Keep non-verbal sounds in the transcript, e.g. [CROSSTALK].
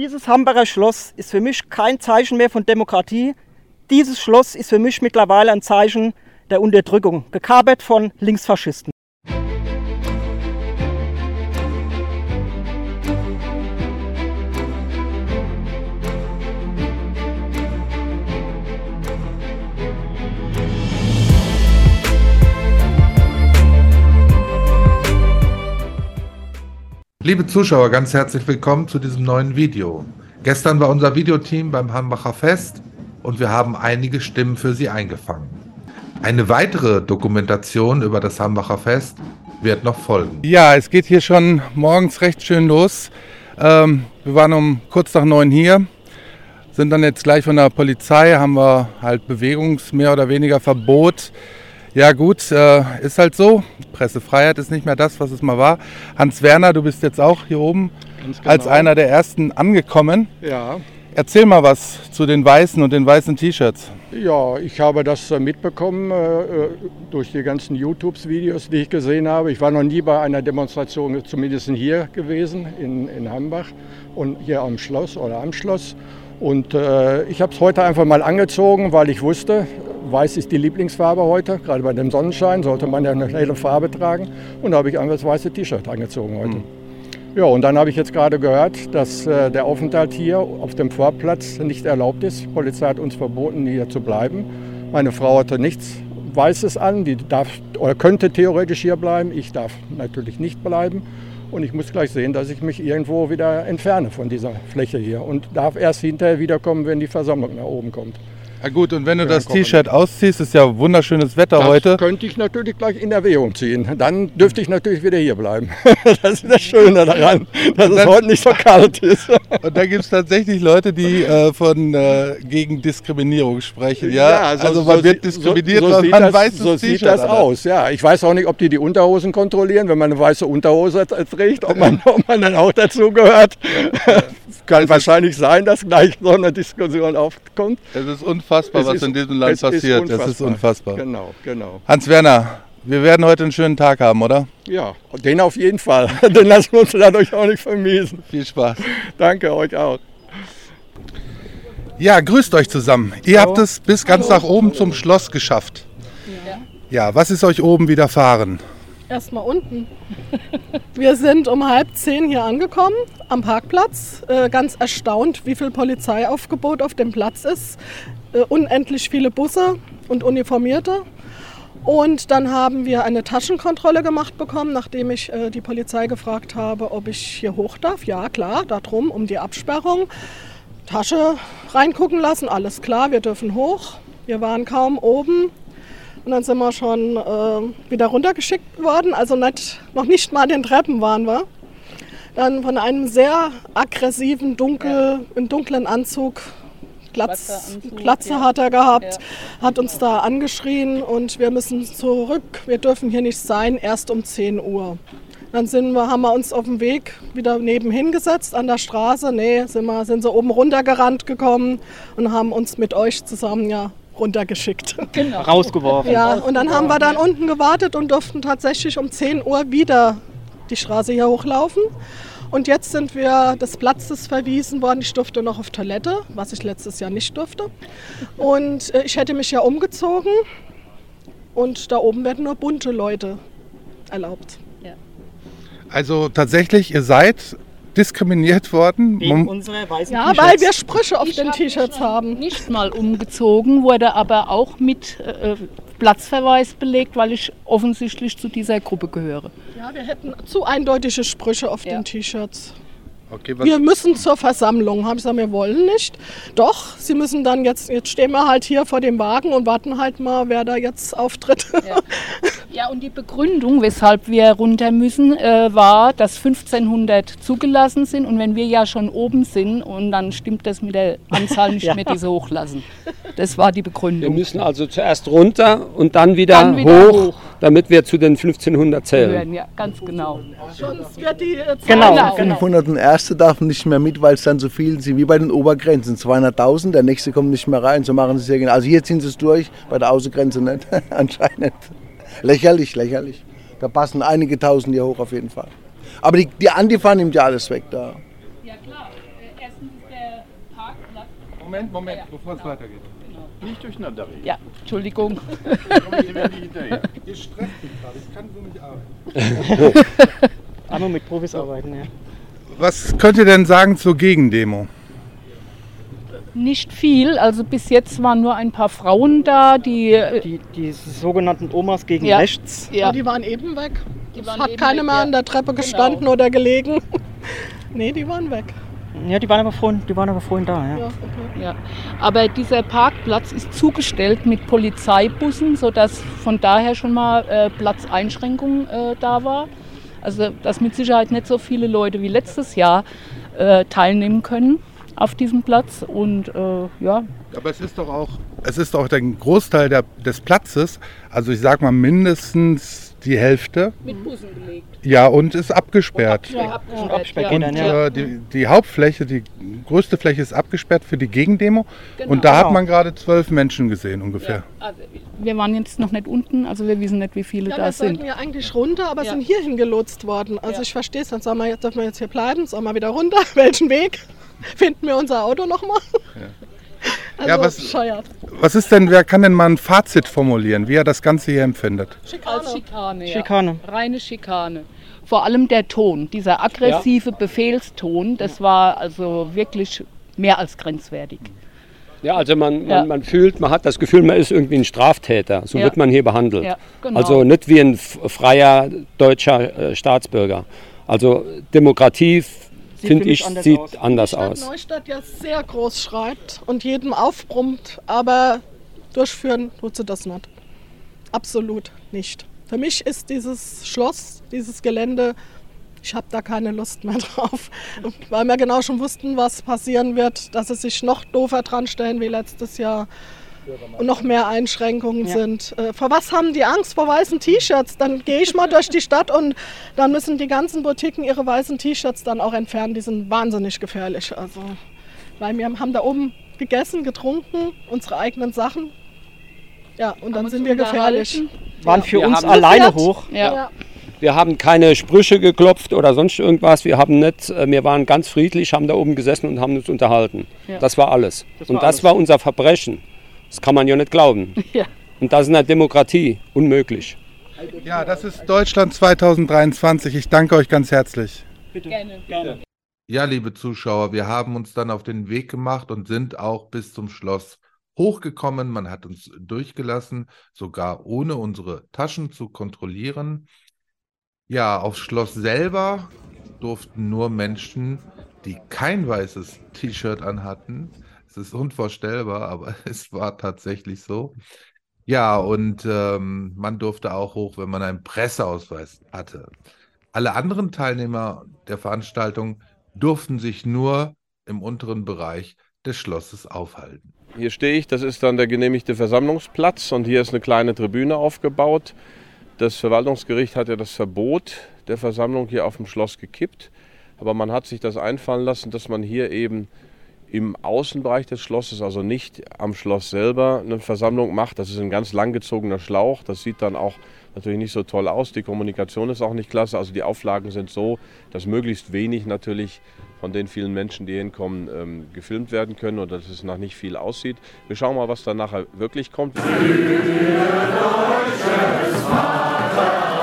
Dieses Hambacher Schloss ist für mich kein Zeichen mehr von Demokratie. Dieses Schloss ist für mich mittlerweile ein Zeichen der Unterdrückung, gekapert von Linksfaschisten. Liebe Zuschauer, ganz herzlich willkommen zu diesem neuen Video. Gestern war unser Videoteam beim Hambacher Fest und wir haben einige Stimmen für Sie eingefangen. Eine weitere Dokumentation über das Hambacher Fest wird noch folgen. Ja, es geht hier schon morgens recht schön los. Ähm, wir waren um kurz nach neun hier, sind dann jetzt gleich von der Polizei, haben wir halt Bewegungs-, mehr oder weniger Verbot ja gut, äh, ist halt so. Pressefreiheit ist nicht mehr das, was es mal war. Hans Werner, du bist jetzt auch hier oben genau. als einer der ersten angekommen. Ja. Erzähl mal was zu den weißen und den weißen T-Shirts. Ja, ich habe das äh, mitbekommen äh, äh, durch die ganzen YouTube-Videos, die ich gesehen habe. Ich war noch nie bei einer Demonstration, zumindest hier gewesen, in, in Hambach und hier am Schloss oder am Schloss. Und äh, ich habe es heute einfach mal angezogen, weil ich wusste, Weiß ist die Lieblingsfarbe heute, gerade bei dem Sonnenschein sollte man ja eine helle Farbe tragen. Und da habe ich einfach das weiße T-Shirt angezogen heute. Mhm. Ja, und dann habe ich jetzt gerade gehört, dass äh, der Aufenthalt hier auf dem Vorplatz nicht erlaubt ist. Die Polizei hat uns verboten, hier zu bleiben. Meine Frau hatte nichts Weißes an, die darf oder könnte theoretisch hier bleiben. Ich darf natürlich nicht bleiben. Und ich muss gleich sehen, dass ich mich irgendwo wieder entferne von dieser Fläche hier und darf erst hinterher wiederkommen, wenn die Versammlung nach oben kommt. Ja gut, und wenn du das T-Shirt ausziehst, ist ja wunderschönes Wetter das heute. könnte ich natürlich gleich in Erwägung ziehen. Dann dürfte ich natürlich wieder hier bleiben. [LAUGHS] Das ist das Schöne daran, dass es heute nicht so kalt ist. [LAUGHS] Und da gibt es tatsächlich Leute, die äh, von äh, gegen Diskriminierung sprechen. Ja, ja so, also man so wird diskriminiert, so, so weil man das, weißes So sieht das aus, ja. Ich weiß auch nicht, ob die die Unterhosen kontrollieren, wenn man eine weiße Unterhose trägt, ob man, [LAUGHS] ob man dann auch dazu gehört. Es kann wahrscheinlich sein, dass gleich so eine Diskussion aufkommt. Es ist unfassbar, es was ist, in diesem Land passiert. Es ist unfassbar. Genau, genau. Hans-Werner, wir werden heute einen schönen Tag haben, oder? Ja, den auf jeden Fall. [LAUGHS] den lassen wir uns dadurch auch nicht vermiesen. Viel Spaß. Danke euch auch. Ja, grüßt euch zusammen. Ihr Hallo. habt es bis ganz Hallo. nach oben zum Schloss geschafft. Ja. ja, was ist euch oben widerfahren? Erstmal unten. Wir sind um halb zehn hier angekommen am Parkplatz. Äh, ganz erstaunt, wie viel Polizeiaufgebot auf dem Platz ist. Äh, unendlich viele Busse und Uniformierte. Und dann haben wir eine Taschenkontrolle gemacht bekommen, nachdem ich äh, die Polizei gefragt habe, ob ich hier hoch darf. Ja, klar, darum, um die Absperrung. Tasche reingucken lassen, alles klar, wir dürfen hoch. Wir waren kaum oben, und dann sind wir schon äh, wieder runtergeschickt worden. Also nicht, noch nicht mal den Treppen waren wir. Dann von einem sehr aggressiven, dunkel, im dunklen Anzug, Glatz, Glatze ja. hat er gehabt, ja. hat uns da angeschrien und wir müssen zurück, wir dürfen hier nicht sein, erst um 10 Uhr. Dann sind wir, haben wir uns auf dem Weg wieder nebenhin gesetzt an der Straße. Nee, sind, wir, sind sie oben runtergerannt gekommen und haben uns mit euch zusammen ja runtergeschickt. Genau. Rausgeworfen. Ja, und dann haben wir dann unten gewartet und durften tatsächlich um 10 Uhr wieder die Straße hier hochlaufen. Und jetzt sind wir des Platzes verwiesen worden. Ich durfte noch auf Toilette, was ich letztes Jahr nicht durfte. Und äh, ich hätte mich ja umgezogen. Und da oben werden nur bunte Leute erlaubt. Also tatsächlich, ihr seid diskriminiert worden. Wegen unserer weißen Ja, weil wir Sprüche auf ich den T-Shirts haben. Nicht mal umgezogen, wurde aber auch mit äh, Platzverweis belegt, weil ich offensichtlich zu dieser Gruppe gehöre. Ja, wir hätten zu eindeutige Sprüche auf ja. den T-Shirts. Okay, wir müssen zur Versammlung. Haben sie gesagt, wir wollen nicht. Doch, sie müssen dann jetzt, jetzt stehen wir halt hier vor dem Wagen und warten halt mal, wer da jetzt auftritt. Ja, [LAUGHS] ja und die Begründung, weshalb wir runter müssen, äh, war, dass 1500 zugelassen sind und wenn wir ja schon oben sind und dann stimmt das mit der Anzahl nicht [LAUGHS] ja. mehr, die sie hochlassen. Das war die Begründung. Wir müssen also zuerst runter und dann wieder, dann wieder hoch, hoch, damit wir zu den 1500 zählen. Ja, ganz genau. Sonst wird die Zahl genau, genau. 500 erste darf nicht mehr mit, weil es dann so viel sind, wie bei den Obergrenzen. 200.000, der nächste kommt nicht mehr rein. So machen sie es ja genau. Also hier ziehen sie es durch, bei der Außengrenze nicht, [LAUGHS] anscheinend. Lächerlich, lächerlich. Da passen einige Tausend hier hoch auf jeden Fall. Aber die, die Antifa nimmt ja alles weg da. Ja klar. ist der Parkplatz. Moment, Moment, bevor es weitergeht. Nicht durcheinander reden. Ja, Entschuldigung. [LAUGHS] Ihr stresst mich gerade, ich kann so nicht arbeiten. Einmal mit Profis arbeiten, ja. Was könnt ihr denn sagen zur Gegendemo? Nicht viel, also bis jetzt waren nur ein paar Frauen da, die. äh, Die, die sogenannten Omas gegen Ja. rechts. Ja, Die waren eben weg. Die Es waren hat eben keine weg, mehr ja. an der Treppe Genau. gestanden oder gelegen. [LAUGHS] nee, die waren weg. Ja, die waren aber vorhin, die waren aber vorhin da, ja. Ja, okay. ja. Aber dieser Parkplatz ist zugestellt mit Polizeibussen, sodass von daher schon mal äh, Platzeinschränkung äh, da war. Also, dass mit Sicherheit nicht so viele Leute wie letztes Jahr äh, teilnehmen können auf diesem Platz. Und äh, ja, Aber es ist doch auch, es ist doch der Großteil der, des Platzes, also ich sag mal mindestens die Hälfte, mit Bussen belegt. ja, und ist abgesperrt. Ja, abgesperrt, abgesperrt, Und Dann, ja. äh, die, die Hauptfläche, die größte Fläche ist abgesperrt für die Gegendemo. Genau. und da hat Genau. man gerade zwölf Menschen gesehen ungefähr. Ja, also wir waren jetzt noch nicht unten, also wir wissen nicht, wie viele Ja, da wir sollten sind. ja eigentlich runter, aber Ja. sind hierhin gelotst worden. Also Ja. ich verstehe es nicht. Sollen wir jetzt, dürfen wir jetzt hier bleiben? Sollen wir wieder runter? [LAUGHS] Welchen Weg? [LAUGHS] Finden wir unser Auto nochmal? Also Ja, was- bescheuert. Was ist denn, wer kann denn mal ein Fazit formulieren, wie er das Ganze hier empfindet? Als Schikane. Ja. Schikane. Reine Schikane. Vor allem der Ton, dieser aggressive Befehlston, das war also wirklich mehr als grenzwertig. Ja, also man, man, Ja. man fühlt, man hat das Gefühl, man ist irgendwie ein Straftäter. So Ja. wird man hier behandelt. Ja, genau. Also nicht wie ein freier deutscher äh, Staatsbürger. Also Demokratie, finde ich, anders sieht aus. anders Die Stadt aus. Neustadt ja sehr groß schreibt und jedem aufbrummt, aber durchführen tut sie das nicht. Absolut nicht. Für mich ist dieses Schloss, dieses Gelände, ich habe da keine Lust mehr [LAUGHS] drauf, weil wir genau schon wussten, was passieren wird, dass sie sich noch doofer dran stellen wie letztes Jahr und noch mehr Einschränkungen Ja. sind. Äh, vor was haben die Angst? Vor weißen T-Shirts. Dann gehe ich mal [LAUGHS] durch die Stadt und dann müssen die ganzen Boutiquen ihre weißen T-Shirts dann auch entfernen. Die sind wahnsinnig gefährlich. Also, weil wir haben da oben gegessen, getrunken, unsere eigenen Sachen. Ja, und dann Haben sind wir gefährlich. Waren für Wir uns alleine gefährt. hoch. Ja. Wir haben keine Sprüche geklopft oder sonst irgendwas. Wir haben nicht, äh, wir waren ganz friedlich, haben da oben gesessen und haben uns unterhalten. Ja. Das war alles. Das und war das alles. war unser Verbrechen. Das kann man ja nicht glauben. [LAUGHS] Ja. Und das in der Demokratie unmöglich. Ja, das ist Deutschland 2023. Ich danke euch ganz herzlich. Gerne. Gerne. Ja, liebe Zuschauer, wir haben uns dann auf den Weg gemacht und sind auch bis zum Schloss hochgekommen. Man hat uns durchgelassen, sogar ohne unsere Taschen zu kontrollieren. Ja, aufs Schloss selber durften nur Menschen, die kein weißes T-Shirt anhatten. Es ist unvorstellbar, aber [LAUGHS] es war tatsächlich so. Ja, und ähm, man durfte auch hoch, wenn man einen Presseausweis hatte. Alle anderen Teilnehmer der Veranstaltung durften sich nur im unteren Bereich des Schlosses aufhalten. Hier stehe ich, das ist dann der genehmigte Versammlungsplatz und hier ist eine kleine Tribüne aufgebaut. Das Verwaltungsgericht hat ja das Verbot der Versammlung hier auf dem Schloss gekippt, aber man hat sich das einfallen lassen, dass man hier eben im Außenbereich des Schlosses, also nicht am Schloss selber, eine Versammlung macht. Das ist ein ganz langgezogener Schlauch. Das sieht dann auch natürlich nicht so toll aus. Die Kommunikation ist auch nicht klasse. Also die Auflagen sind so, dass möglichst wenig natürlich von den vielen Menschen, die hinkommen, ähm, gefilmt werden können und dass es nach nicht viel aussieht. Wir schauen mal, was dann nachher wirklich kommt. Vater